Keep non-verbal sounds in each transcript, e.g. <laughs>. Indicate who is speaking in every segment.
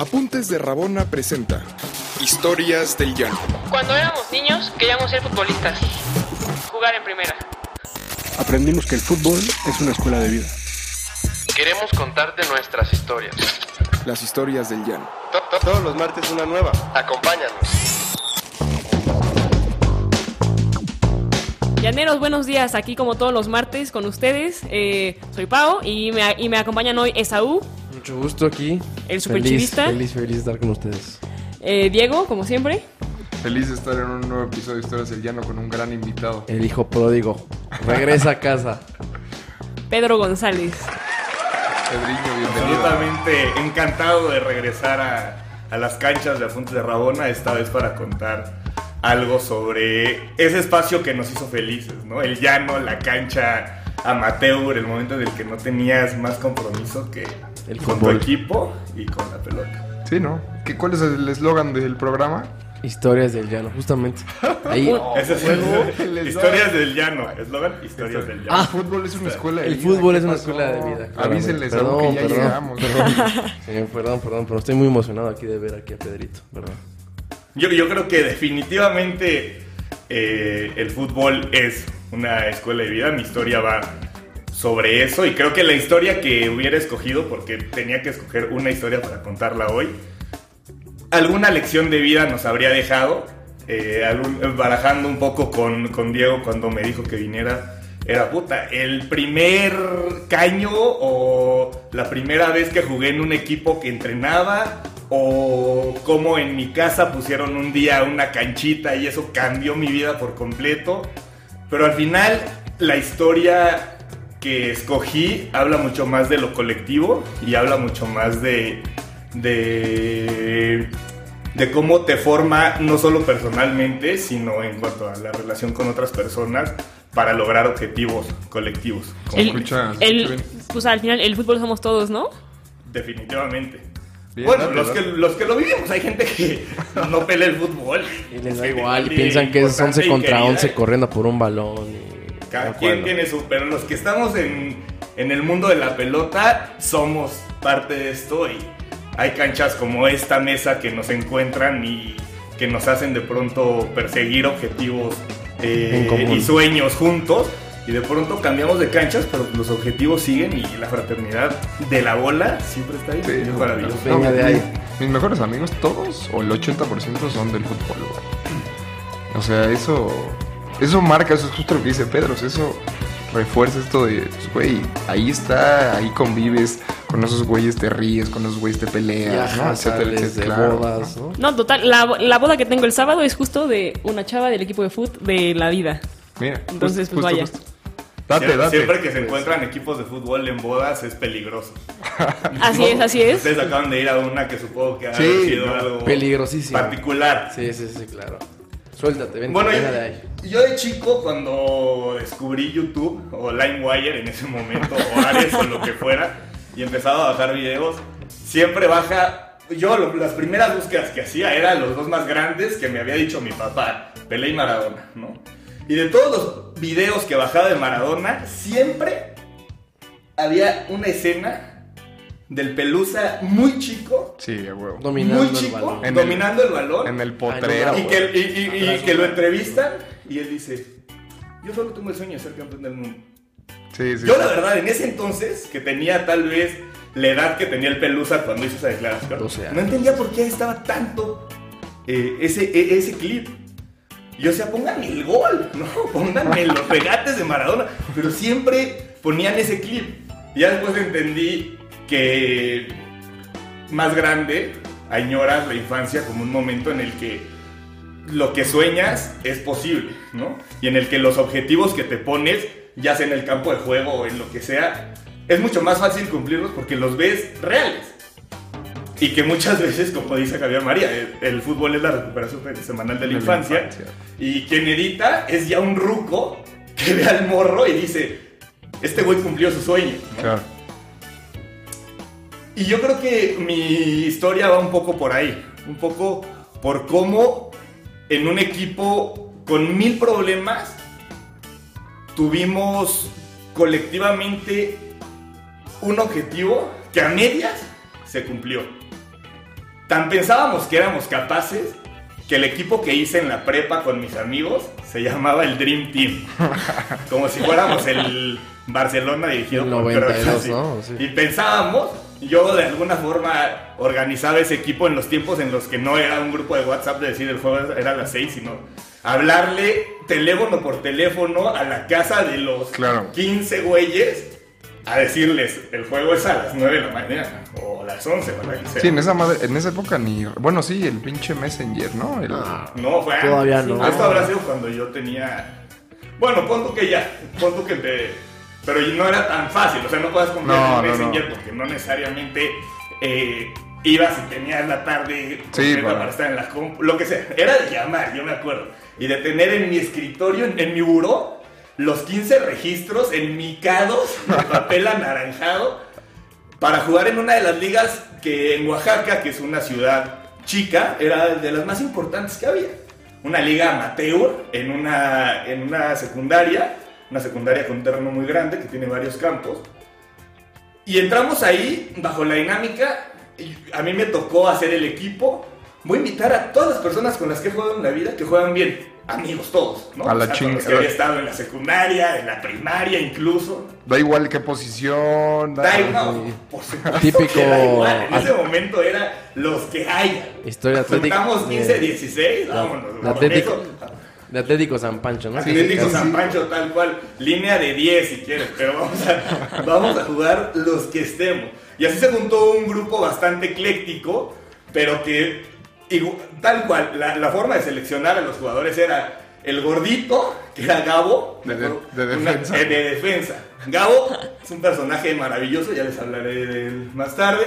Speaker 1: Apuntes de Rabona presenta Historias del Llano.
Speaker 2: Cuando éramos niños queríamos ser futbolistas, jugar en primera.
Speaker 3: Aprendimos que el fútbol es una escuela de vida.
Speaker 4: Queremos contarte nuestras historias.
Speaker 1: Las historias del Llano.
Speaker 4: Todos los martes una nueva. Acompáñanos.
Speaker 2: Llaneros, buenos días. Aquí como todos los martes con ustedes. Eh, soy Pau y me, y me acompañan hoy Esaú,
Speaker 5: Mucho gusto aquí.
Speaker 2: el
Speaker 5: Feliz,
Speaker 2: superchivista.
Speaker 5: feliz, feliz de estar con ustedes.
Speaker 2: Eh, Diego, como siempre.
Speaker 6: Feliz de estar en un nuevo episodio de Historias del Llano con un gran invitado.
Speaker 5: El hijo pródigo. Regresa a casa.
Speaker 2: Pedro González.
Speaker 6: Pedriño, bienvenido.
Speaker 7: Absolutamente encantado de regresar a, a las canchas de Apuntes de Rabona, esta vez para contar algo sobre ese espacio que nos hizo felices, ¿no? El llano, la cancha amateur, el momento en el que no tenías más compromiso que
Speaker 5: El
Speaker 7: con
Speaker 5: fútbol.
Speaker 7: tu equipo y con la pelota.
Speaker 6: Sí, ¿no? ¿Qué, ¿Cuál es el eslogan del programa?
Speaker 5: Historias del llano, justamente. Ahí. <laughs>
Speaker 7: Ese es
Speaker 6: el
Speaker 7: el, <laughs>
Speaker 6: eslogan.
Speaker 7: Historias del llano, eslogan Historias del llano.
Speaker 6: El fútbol es una escuela de
Speaker 5: El
Speaker 6: vida.
Speaker 5: fútbol
Speaker 6: ¿qué
Speaker 5: es una
Speaker 6: pasó?
Speaker 5: escuela de vida.
Speaker 6: Avísenles
Speaker 5: claramente.
Speaker 6: algo que ya
Speaker 5: Perdón,
Speaker 6: llegamos.
Speaker 5: Perdón, <laughs> Sí, perdón, perdón, pero estoy muy emocionado aquí de ver aquí a Pedrito, ¿verdad?
Speaker 7: Yo, yo creo que definitivamente eh, el fútbol es una escuela de vida. Mi historia va sobre eso y creo que la historia que hubiera escogido, porque tenía que escoger una historia para contarla hoy, alguna lección de vida nos habría dejado. eh, barajando un poco con, con Diego cuando me dijo que viniera, era puta, el primer caño o la primera vez que jugué en un equipo que entrenaba o como en mi casa pusieron un día una canchita y eso cambió mi vida por completo. Pero al final la historia que escogí habla mucho más de lo colectivo y habla mucho más de, de, de cómo te forma no solo personalmente, sino en cuanto a la relación con otras personas para lograr objetivos colectivos.
Speaker 6: Como
Speaker 2: El-
Speaker 6: escucha-
Speaker 2: pues al final el fútbol somos todos, ¿no?
Speaker 7: Definitivamente.
Speaker 6: Bien,
Speaker 7: bueno, los, que, los que lo vivimos, hay gente que no pelea el fútbol.
Speaker 5: Y les da igual, y piensan que es
Speaker 7: importante
Speaker 5: 11
Speaker 7: y
Speaker 5: contra
Speaker 7: querida.
Speaker 5: 11 corriendo por un balón. y-
Speaker 7: Cada quien tiene su. Pero los que estamos en, en el mundo de la pelota somos parte de esto y hay canchas como esta mesa que nos encuentran y que nos hacen de pronto perseguir objetivos eh, y sueños juntos. Y de pronto cambiamos de canchas, pero los objetivos siguen y la fraternidad de la bola siempre está ahí.
Speaker 6: Sí,
Speaker 7: es maravilloso.
Speaker 5: Venga
Speaker 6: No,
Speaker 5: de ahí.
Speaker 6: Mis mejores amigos, todos, o el 80% son del fútbol, güey. O sea, eso. Eso marca, eso es justo lo que dice Pedro. o sea, Eso refuerza esto de, pues, güey, ahí está, ahí convives, con esos güeyes te ríes, con esos güeyes te peleas, ¿no?
Speaker 5: Viajas,
Speaker 6: Etcétera, etcétera, claro,
Speaker 5: bodas, ¿no?
Speaker 2: No, total. La, la boda que tengo el sábado es justo de una chava del equipo de fútbol de la vida.
Speaker 6: Mira,
Speaker 2: Entonces,
Speaker 6: justo,
Speaker 2: pues,
Speaker 6: justo,
Speaker 2: vaya.
Speaker 6: justo. Date,
Speaker 7: siempre,
Speaker 6: date.
Speaker 7: siempre que se encuentran equipos de fútbol en bodas es peligroso. <laughs>
Speaker 2: Así es, así es.
Speaker 7: Ustedes acaban de ir a una que supongo que ha
Speaker 6: Sí,
Speaker 7: sido
Speaker 6: no,
Speaker 7: algo
Speaker 5: peligrosísimo.
Speaker 7: particular.
Speaker 5: Sí, sí, sí, claro. Suéltate,
Speaker 7: Bueno,
Speaker 5: venga de ahí.
Speaker 7: yo, yo de chico cuando descubrí YouTube o LimeWire en ese momento o Ares o lo que fuera y empezaba a bajar videos, siempre baja. Yo lo- las primeras búsquedas que hacía eran los dos más grandes que me había dicho mi papá, Pelé y Maradona, ¿no? Y de todos los videos que bajaba de Maradona, siempre había una escena del Pelusa muy chico,
Speaker 6: Sí, huevo.
Speaker 5: Dominando
Speaker 7: muy
Speaker 5: el
Speaker 7: chico,
Speaker 5: balón.
Speaker 6: En el-
Speaker 7: dominando el balón.
Speaker 6: En el potrero.
Speaker 5: Ay,
Speaker 7: Y
Speaker 5: no,
Speaker 7: que, y, y- y que lo entrevistan y él dice, yo solo tengo el sueño de ser campeón del mundo.
Speaker 6: Sí, sí.
Speaker 7: Yo
Speaker 6: sí.
Speaker 7: la verdad, en ese entonces, que tenía tal vez la edad que tenía el Pelusa cuando hizo esa declaración,
Speaker 5: 12 años.
Speaker 7: no entendía por qué estaba tanto eh, ese, e- ese clip. Y Yo decía, pónganme el gol, <laughs> ¿no? Pónganme los regates de Maradona. Pero siempre ponían ese clip. Y ya después entendí que más grande añoras la infancia como un momento en el que lo que sueñas es posible, ¿no? Y en el que los objetivos que te pones, ya sea en el campo de juego o en lo que sea, es mucho más fácil cumplirlos porque los ves reales. Y que muchas veces, como dice Javier María, el, el fútbol es la recuperación semanal de la
Speaker 6: De la
Speaker 7: infancia.
Speaker 6: infancia.
Speaker 7: Y quien edita es ya un ruco que ve al morro y dice, este güey cumplió su sueño. ¿no?
Speaker 6: Claro.
Speaker 7: Y yo creo que mi historia va un poco por ahí, un poco por cómo en un equipo con mil problemas tuvimos colectivamente un objetivo que a medias se cumplió. tan pensábamos que éramos capaces que el equipo que hice en la prepa con mis amigos se llamaba el Dream Team. <laughs> Como si fuéramos el Barcelona dirigido
Speaker 5: El
Speaker 7: por
Speaker 5: 92,
Speaker 7: Kroos, así.
Speaker 5: ¿no? Sí.
Speaker 7: Y pensábamos, yo de alguna forma organizaba ese equipo en los tiempos en los que no era un grupo de WhatsApp de decir el juego era a las 6, sino hablarle teléfono por teléfono a la casa de los
Speaker 6: Claro.
Speaker 7: 15 güeyes a decirles el juego es a las 9 de la mañana o a las 11 o a la que sea.
Speaker 6: Sí, en esa, madre, en esa época ni... Bueno, sí, el pinche Messenger, ¿no? El-
Speaker 5: Ah,
Speaker 7: No, fue.
Speaker 5: Todavía no.
Speaker 7: Esto habrá sido cuando yo tenía. Bueno, pon tú que ya. Pon tú que te. Pero no era tan fácil. O sea, no puedes comprar
Speaker 6: No, no,
Speaker 7: Messenger
Speaker 6: no.
Speaker 7: porque no necesariamente eh, ibas y tenías la tarde
Speaker 6: Sí,
Speaker 7: completa
Speaker 6: para-
Speaker 7: para estar en la compu. Lo que sea. Era de llamar, yo me acuerdo. Y de tener en mi escritorio, en, en mi buró, los 15 registros enmicados de <laughs> papel anaranjado para jugar en una de las ligas que en Oaxaca, que es una ciudad chica, era de las más importantes que había. Una liga amateur en una, en una secundaria, una secundaria con un terreno muy grande que tiene varios campos. Y entramos ahí bajo la dinámica, y a mí me tocó hacer el equipo. Voy a invitar a todas las personas con las que he jugado en la vida que juegan bien, amigos todos, ¿no?
Speaker 6: A la
Speaker 7: O sea, los que
Speaker 6: chingada.
Speaker 7: había estado en la secundaria, en la primaria incluso.
Speaker 6: Da igual qué posición. Da,
Speaker 7: Da igual, <laughs> por supuesto
Speaker 5: Típico-
Speaker 7: que da igual. En ese momento era los que haya.
Speaker 5: Historia atlética.
Speaker 7: Juntamos 15,
Speaker 5: Eh,
Speaker 7: 16, vámonos.
Speaker 5: Atlético,
Speaker 7: eso,
Speaker 5: de Atlético San Pancho, ¿no?
Speaker 7: Atlético. San Pancho, tal cual. Línea de 10 si quieres, pero vamos a, <laughs> vamos a jugar los que estemos. Y así se juntó un grupo bastante ecléctico, pero que tal cual, la, la forma de seleccionar a los jugadores era el gordito, que era Gabo,
Speaker 6: De- de- de
Speaker 7: una-
Speaker 6: defensa.
Speaker 7: eh, de defensa. Gabo es un personaje maravilloso, ya les hablaré de él más tarde.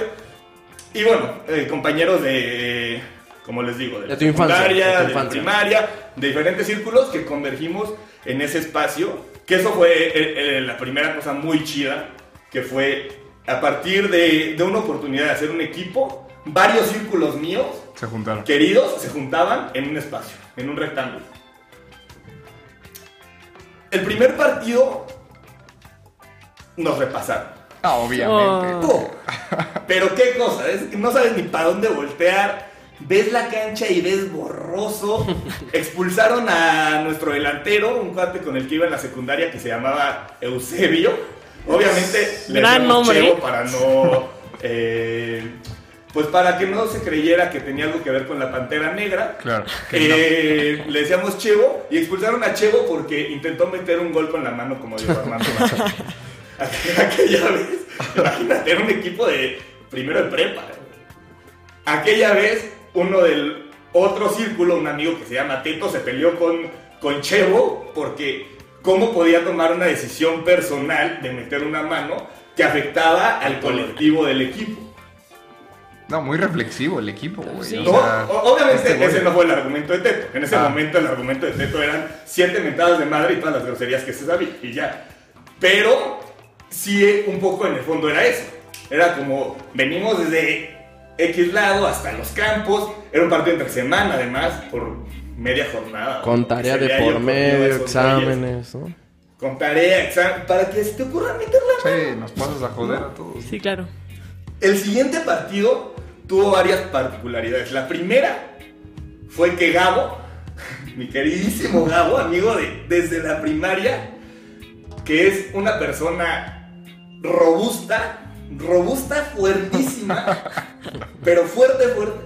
Speaker 7: Y bueno, eh, compañeros de, como les digo, de,
Speaker 5: De
Speaker 7: la
Speaker 5: tu infancia,
Speaker 7: secundaria,
Speaker 5: de tu
Speaker 7: de la primaria, de diferentes círculos que convergimos en ese espacio. Que eso fue eh, eh, la primera cosa muy chida, que fue a partir de, de una oportunidad de hacer un equipo, varios círculos míos,
Speaker 6: Se juntaron.
Speaker 7: queridos, se juntaban en un espacio, en un rectángulo. El primer partido nos repasaron.
Speaker 6: Ah, obviamente.
Speaker 2: Oh.
Speaker 7: Pero qué cosa, es que no sabes ni para dónde voltear. Ves la cancha y ves borroso. <laughs> Expulsaron a nuestro delantero, un cuate con el que iba en la secundaria que se llamaba Eusebio. Obviamente le decíamos
Speaker 2: nombre.
Speaker 7: Chevo para no. eh, pues para que no se creyera que tenía algo que ver con la pantera negra.
Speaker 6: Claro. no.
Speaker 7: Eh, le decíamos Chevo y expulsaron a Chevo porque intentó meter un gol con la mano como dijo Armando. <laughs> Aquella vez, imagínate, era un equipo de primero de prepa. Aquella vez, uno del otro círculo, un amigo que se llama Teto, se peleó con, con Chevo porque cómo podía tomar una decisión personal de meter una mano que afectaba al colectivo del equipo.
Speaker 6: No, muy reflexivo el equipo, güey.
Speaker 2: Sí.
Speaker 6: o
Speaker 7: No,
Speaker 6: sea,
Speaker 7: obviamente
Speaker 6: este
Speaker 7: ese no fue el argumento de Teto. En ese
Speaker 6: Ah.
Speaker 7: momento el argumento de Teto eran siete mentadas de madre y todas las groserías que se sabía y ya. Pero sí un poco en el fondo era eso. Era como venimos desde X lado hasta los campos. Era un partido entre semana además por media jornada.
Speaker 5: Con tarea de por medio, exámenes, ¿no?
Speaker 7: Con tarea, examen, para que se te ocurra meterla.
Speaker 6: Sí, nos pasas a joder a todos.
Speaker 2: Sí, claro.
Speaker 7: El siguiente partido tuvo varias particularidades. La primera fue que Gabo, <laughs> mi queridísimo Gabo, amigo de desde la primaria, que es una persona robusta, robusta, fuertísima, <laughs> pero fuerte, fuerte,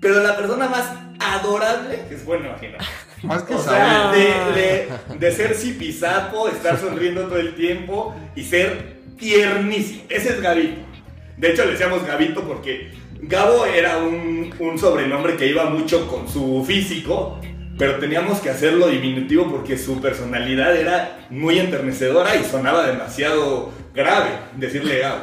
Speaker 7: pero la persona más adorable que es bueno imaginar.
Speaker 6: Más que
Speaker 7: O sea, de, de- de ser zipizapo, estar sonriendo todo el tiempo y ser tiernísimo. Ese es Gabito. De hecho, le decíamos Gabito porque Gabo era un, un sobrenombre que iba mucho con su físico, pero teníamos que hacerlo diminutivo porque su personalidad era muy enternecedora y sonaba demasiado grave decirle Gabo.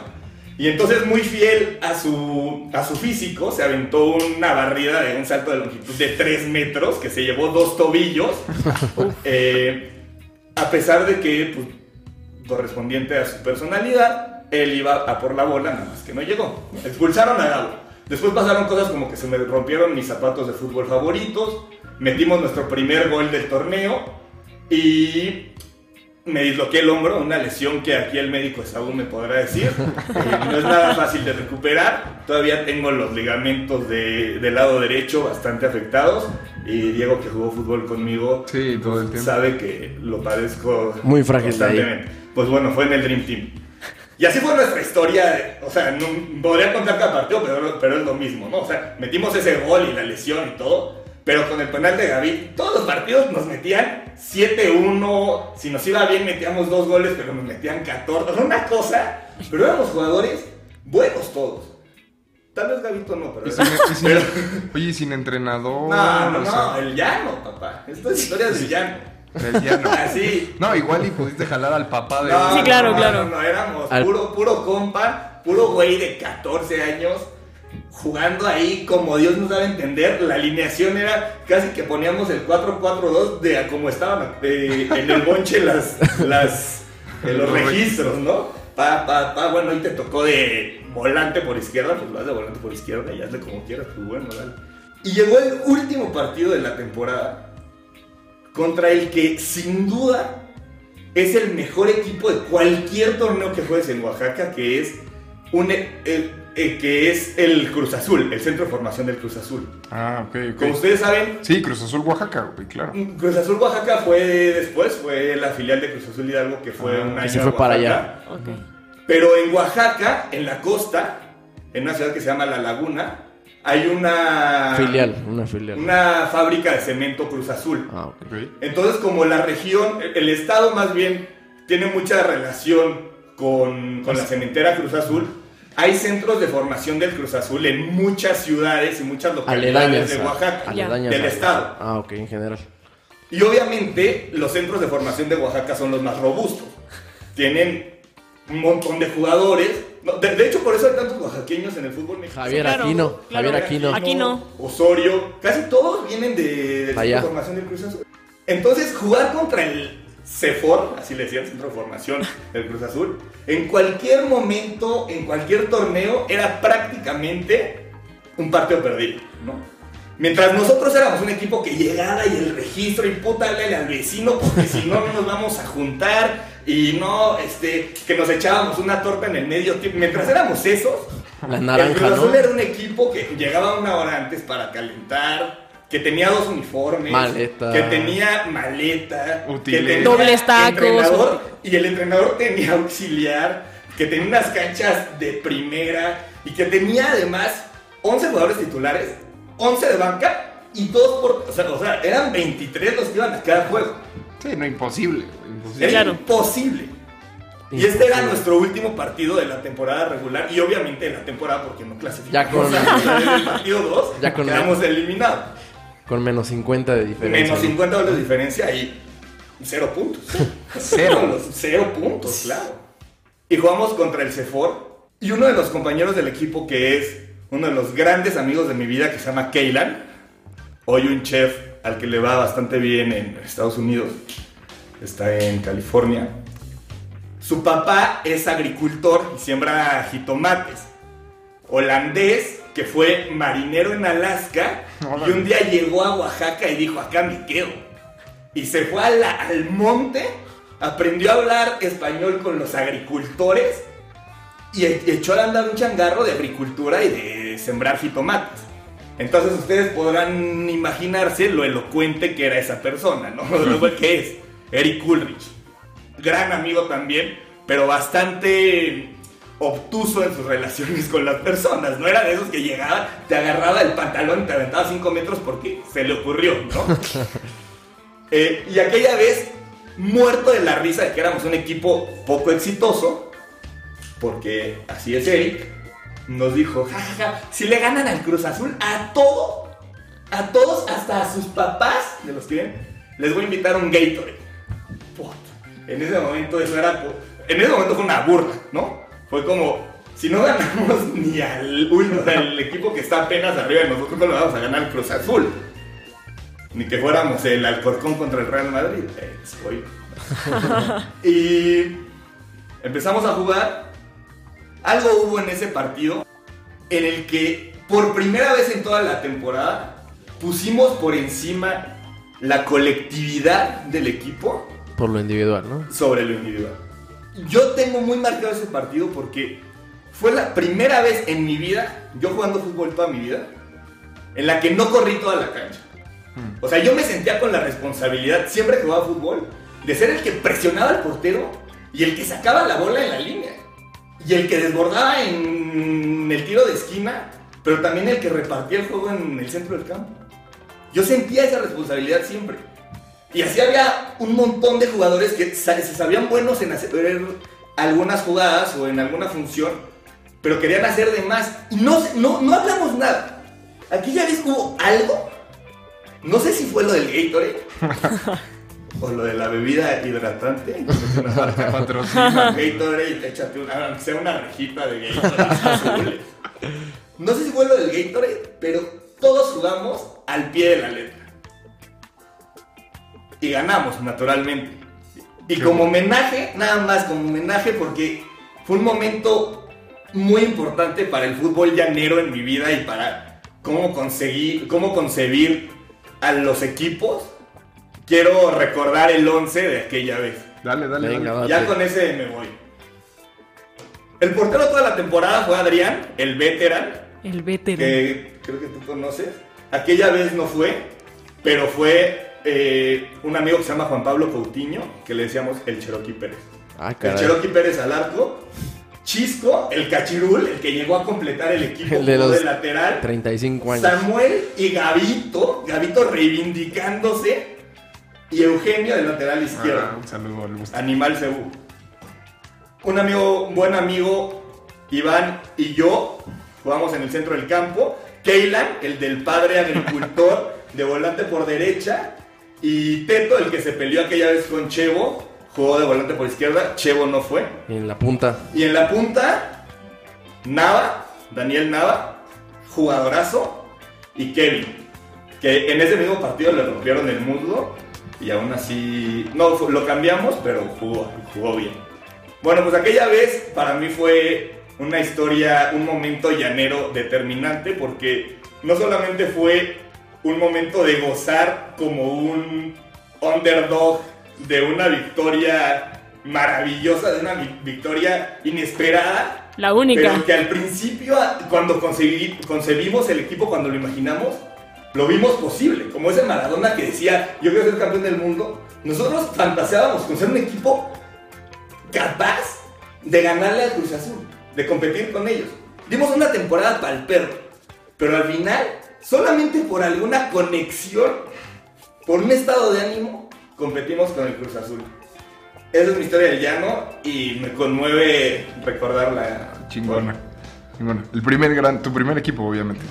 Speaker 7: Y entonces, muy fiel a su, a su físico, se aventó una barrida de un salto de longitud de 3 metros que se llevó dos tobillos. <laughs> Eh, a pesar de que, pues, correspondiente a su personalidad, él iba a por la bola, nada más que no llegó. Expulsaron a Gabo. Después pasaron cosas como que se me rompieron mis zapatos de fútbol favoritos, metimos nuestro primer gol del torneo y me disloqué el hombro, una lesión que aquí el médico Saúl me podrá decir. <laughs> Eh, no es nada fácil de recuperar. Todavía tengo los ligamentos de- del lado derecho bastante afectados. Y Diego, que jugó fútbol conmigo,
Speaker 6: Sí, todo el tiempo.
Speaker 7: sabe que lo padezco
Speaker 5: Muy frágil de ahí.
Speaker 7: constantemente. Pues bueno, fue en el Dream Team. Y así fue nuestra historia. O sea, no, podría contar cada partido, pero, pero es lo mismo, ¿no? O sea, metimos ese gol y la lesión y todo. Pero con el penal de Gaby, todos los partidos nos metían 7-1. Si nos iba bien, metíamos dos goles, pero nos metían 14. Era una cosa. Pero éramos jugadores buenos todos. Tal vez Gavito no, pero.
Speaker 6: Y sin- y sin-
Speaker 7: pero-
Speaker 6: oye, sin entrenador.
Speaker 7: no, no, no,
Speaker 6: sea,
Speaker 7: el llano, papá. Esto es historia del llano.
Speaker 6: el llano. <laughs>
Speaker 7: Así.
Speaker 6: No, igual y pudiste jalar al papá de.
Speaker 7: No,
Speaker 2: Sí, claro,
Speaker 7: no,
Speaker 2: claro.
Speaker 7: No, no, éramos
Speaker 5: Al-
Speaker 7: puro, puro compa, puro güey de 14 años, jugando ahí como Dios nos daba a entender. La alineación era casi que poníamos el 4-4-2 de a como estaban eh, en el bonche las, las, eh, los registros, ¿no? Pa, pa, pa, bueno, ahí te tocó de volante por izquierda, pues vas de volante por izquierda y hazle como quieras, pues bueno, dale. Y llegó el último partido de la temporada contra el que sin duda es el mejor equipo de cualquier torneo que juegues en Oaxaca, que es un el- el- que es el Cruz Azul, el centro de formación del Cruz Azul.
Speaker 6: Ah, ok, ok.
Speaker 7: Como ustedes saben,
Speaker 6: Sí, Cruz Azul, Oaxaca, güey, claro.
Speaker 7: Cruz Azul Oaxaca fue después, fue la filial de Cruz Azul Hidalgo que fue
Speaker 6: Ah,
Speaker 7: un
Speaker 6: que
Speaker 7: año
Speaker 5: se fue para
Speaker 7: Oaxaca.
Speaker 2: Ok.
Speaker 7: Pero en Oaxaca, en la costa, en una ciudad que se llama La Laguna, hay una
Speaker 5: Filial, una filial.
Speaker 7: una fábrica de cemento Cruz Azul.
Speaker 5: Ah, ok.
Speaker 6: Ok.
Speaker 7: Entonces, como la región, el estado más bien tiene mucha relación con, con la cementera Cruz Azul, hay centros de formación del Cruz Azul en muchas ciudades y muchas localidades
Speaker 5: Aledañas.
Speaker 7: de
Speaker 5: a-
Speaker 7: Oaxaca,
Speaker 5: aledañas
Speaker 7: del estado.
Speaker 5: Ah, ok, en general.
Speaker 7: Y obviamente los centros de formación de Oaxaca son los más robustos. Tienen un montón de jugadores. No, de, de hecho, por eso hay tantos oaxaqueños en el fútbol mexicano.
Speaker 5: Javier Aquino,
Speaker 2: claro.
Speaker 5: Javier Aquino.
Speaker 2: Aquí no.
Speaker 7: Osorio, casi todos vienen de,
Speaker 5: Allá.
Speaker 7: de formación del Cruz Azul. Entonces, jugar contra el CEFOR, así le decían, centro de formación del Cruz Azul, en cualquier momento, en cualquier torneo, era prácticamente un partido perdido, ¿no? Mientras nosotros éramos un equipo que llegaba y el registro y puta dale al vecino porque si no, no nos vamos a juntar y no, este, que nos echábamos una torta en el medio tiempo. Mientras éramos esos,
Speaker 5: La
Speaker 7: el
Speaker 5: naranja,
Speaker 7: Cruz Azul
Speaker 5: ¿no?
Speaker 7: era un equipo que llegaba una hora antes para calentar, que tenía dos uniformes,
Speaker 5: Maleta.
Speaker 7: que tenía maleta, que tenía
Speaker 2: tacos.
Speaker 7: entrenador, y el entrenador <laughs> tenía auxiliar, que tenía unas canchas de primera y que tenía además 11 jugadores titulares, 11 de banca y todos por, o sea, o sea, eran 23 los que iban a cada juego.
Speaker 6: Sí, no, imposible, imposible.
Speaker 7: Era imposible. Y este era nuestro último partido de la temporada regular y obviamente de la temporada porque no clasificamos.
Speaker 5: Ya con- <laughs>
Speaker 7: en el partido 2
Speaker 5: Ya con-
Speaker 7: quedamos eliminados.
Speaker 5: Con menos 50 de diferencia.
Speaker 7: Menos
Speaker 5: ¿no?
Speaker 7: 50 goles de diferencia y cero puntos. <laughs>
Speaker 6: Cero.
Speaker 7: cero puntos, claro. Y jugamos contra el Cefor y uno de los compañeros del equipo que es uno de los grandes amigos de mi vida que se llama Keylan, hoy un chef al que le va bastante bien en Estados Unidos, está en California. Su papá es agricultor y siembra jitomates. Holandés que fue marinero en Alaska y un día llegó a Oaxaca y dijo, acá me quedo. Y se fue a la- al monte, aprendió a hablar español con los agricultores y e- echó a andar un changarro de agricultura y de sembrar jitomates. Entonces ustedes podrán imaginarse lo elocuente que era esa persona, ¿no? <laughs> Lo que es Eric Ulrich. Gran amigo también, pero bastante obtuso en sus relaciones con las personas. No era de esos que llegaba, te agarraba el pantalón y te aventaba 5 metros porque se le ocurrió, ¿no? <laughs> Eh, y aquella vez, muerto de la risa de que éramos un equipo poco exitoso, porque así es Eric, nos dijo, "Ja, ja, ja, si le ganan al Cruz Azul, a todo, a todos, hasta a sus papás, de los que ven, les voy a invitar un Gatorade. En ese momento eso era, en ese momento fue una burla, ¿no? Fue como, si no ganamos <laughs> ni al, ul- o sea, el equipo que está apenas arriba de nosotros, no le vamos a ganar al Cruz Azul. Ni que fuéramos el Alcorcón contra el Real Madrid. Eh, spoiler. <laughs> y empezamos a jugar. Algo hubo en ese partido en el que por primera vez en toda la temporada pusimos por encima la colectividad del equipo
Speaker 5: Por lo individual, ¿no?
Speaker 7: sobre lo individual. Yo tengo muy marcado ese partido porque fue la primera vez en mi vida, yo jugando fútbol toda mi vida, en la que no corrí toda la cancha. O sea, yo me sentía con la responsabilidad, siempre que jugaba fútbol, de ser el que presionaba al portero y el que sacaba la bola en la línea. Y el que desbordaba en el tiro de esquina, pero también el que repartía el juego en el centro del campo. Yo sentía esa responsabilidad siempre. Y así había un montón de jugadores que se sabían buenos en hacer algunas jugadas o en alguna función, pero querían hacer de más. Y no, no, no hablamos nada. Aquí ya ves que hubo algo. No sé si fue lo del Gatorade <laughs> o lo de la bebida hidratante. <laughs> Patrocina Gatorade, échate una, aunque sea una rejita de Gatorade. <laughs> No sé si fue lo del Gatorade, pero todos jugamos al pie de la letra. Y ganamos, naturalmente. Y como homenaje, nada más como homenaje, porque fue un momento muy importante para el fútbol llanero en mi vida y para cómo conseguir, cómo concebir a los equipos. Quiero recordar el 11 de aquella vez.
Speaker 6: Dale, dale,
Speaker 5: Venga,
Speaker 6: dale.
Speaker 7: Ya
Speaker 5: Date.
Speaker 7: con ese me voy. El portero toda la temporada fue Adrián, el veteran,
Speaker 2: El veterano.
Speaker 7: que creo que tú conoces. Aquella vez no fue, pero fue eh, un amigo que se llama Juan Pablo Coutinho, que le decíamos el Cherokee Pérez.
Speaker 5: Ah,
Speaker 7: El. Cherokee Pérez al arco. Chisco, el cachirul, el que llegó a completar el <laughs> equipo
Speaker 5: El de
Speaker 7: jugó
Speaker 5: los
Speaker 7: de lateral.
Speaker 5: 35 años.
Speaker 7: Samuel y Gavito, Gavito reivindicándose. Y Eugenio de lateral izquierdo.
Speaker 6: Ah, un saludo al Gusto.
Speaker 7: Animal Cebú. Un amigo, un buen amigo, Iván y yo, jugamos en el centro del campo. Keylan, el del padre agricultor, de volante por derecha. Y Teto, el que se peleó aquella vez con Chevo, jugó de volante por izquierda. Chevo no fue.
Speaker 5: En la punta.
Speaker 7: Y en la punta, Nava, Daniel Nava, jugadorazo, y Kevin, que en ese mismo partido le rompieron el muslo y aún así, no, lo cambiamos, pero jugó, jugó bien. Bueno, pues aquella vez para mí fue una historia, un momento llanero determinante porque no solamente fue un momento de gozar como un underdog de una victoria maravillosa, de una vi- victoria inesperada,
Speaker 2: La única.
Speaker 7: pero que al principio, cuando concebí- concebimos el equipo, cuando lo imaginamos, lo vimos posible. Como ese Maradona que decía, yo quiero ser campeón del mundo. Nosotros fantaseábamos con ser un equipo capaz de ganarle al Cruz Azul, de competir con ellos. Dimos una temporada para el perro, pero al final, solamente por alguna conexión, por un estado de ánimo, competimos con el Cruz Azul. Esa es mi historia del llano y me conmueve recordarla.
Speaker 6: Chingona. Chingona. El primer gran, tu primer equipo, obviamente.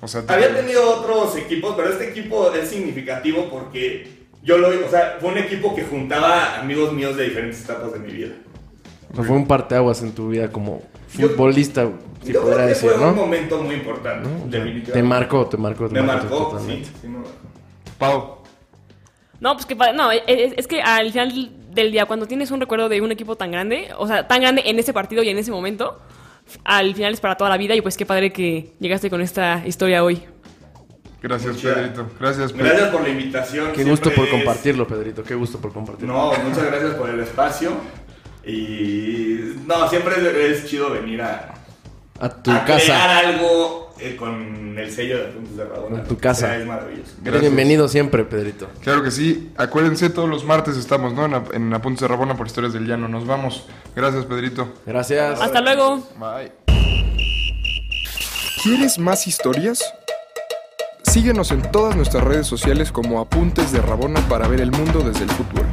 Speaker 6: O sea,
Speaker 7: Había tenido otros equipos, pero este equipo es significativo porque yo lo, o sea, fue un equipo que juntaba amigos míos de diferentes etapas de mi vida.
Speaker 5: O sea, fue un parteaguas en tu vida como
Speaker 7: Yo-
Speaker 5: futbolista, si
Speaker 7: yo creo que
Speaker 5: decir,
Speaker 7: fue un momento muy importante.
Speaker 5: Te marcó, te marcó, te
Speaker 7: Me
Speaker 5: marcó totalmente.
Speaker 7: sí, sí, me marcó.
Speaker 6: Pau.
Speaker 2: No, pues que no, es, es que al final del día, cuando tienes un recuerdo de un equipo tan grande, o sea, tan grande en ese partido y en ese momento, al final es para toda la vida y pues qué padre que llegaste con esta historia hoy.
Speaker 6: Gracias,
Speaker 7: Muchas-
Speaker 6: Pedrito. Gracias, Pedro.
Speaker 7: Gracias por la invitación.
Speaker 5: Qué gusto por
Speaker 7: es-
Speaker 5: compartirlo, Pedrito, qué gusto por compartirlo.
Speaker 7: No, muchas gracias por el espacio. Y no, siempre es, es chido venir a,
Speaker 5: A tu
Speaker 7: a crear
Speaker 5: casa.
Speaker 7: algo eh, con el sello de Puntos de Rabona.
Speaker 5: En tu casa.
Speaker 7: O sea, es maravilloso.
Speaker 6: Gracias.
Speaker 5: Bienvenido siempre, Pedrito.
Speaker 6: Claro que sí. Acuérdense, todos los martes estamos, ¿no? En, en Apuntes de Rabona por Historias del Llano. Nos vamos. Gracias, Pedrito.
Speaker 5: Gracias.
Speaker 2: Hasta luego.
Speaker 6: Bye.
Speaker 1: ¿Quieres más historias? Síguenos en todas nuestras redes sociales como Apuntes de Rabona para ver el mundo desde el fútbol.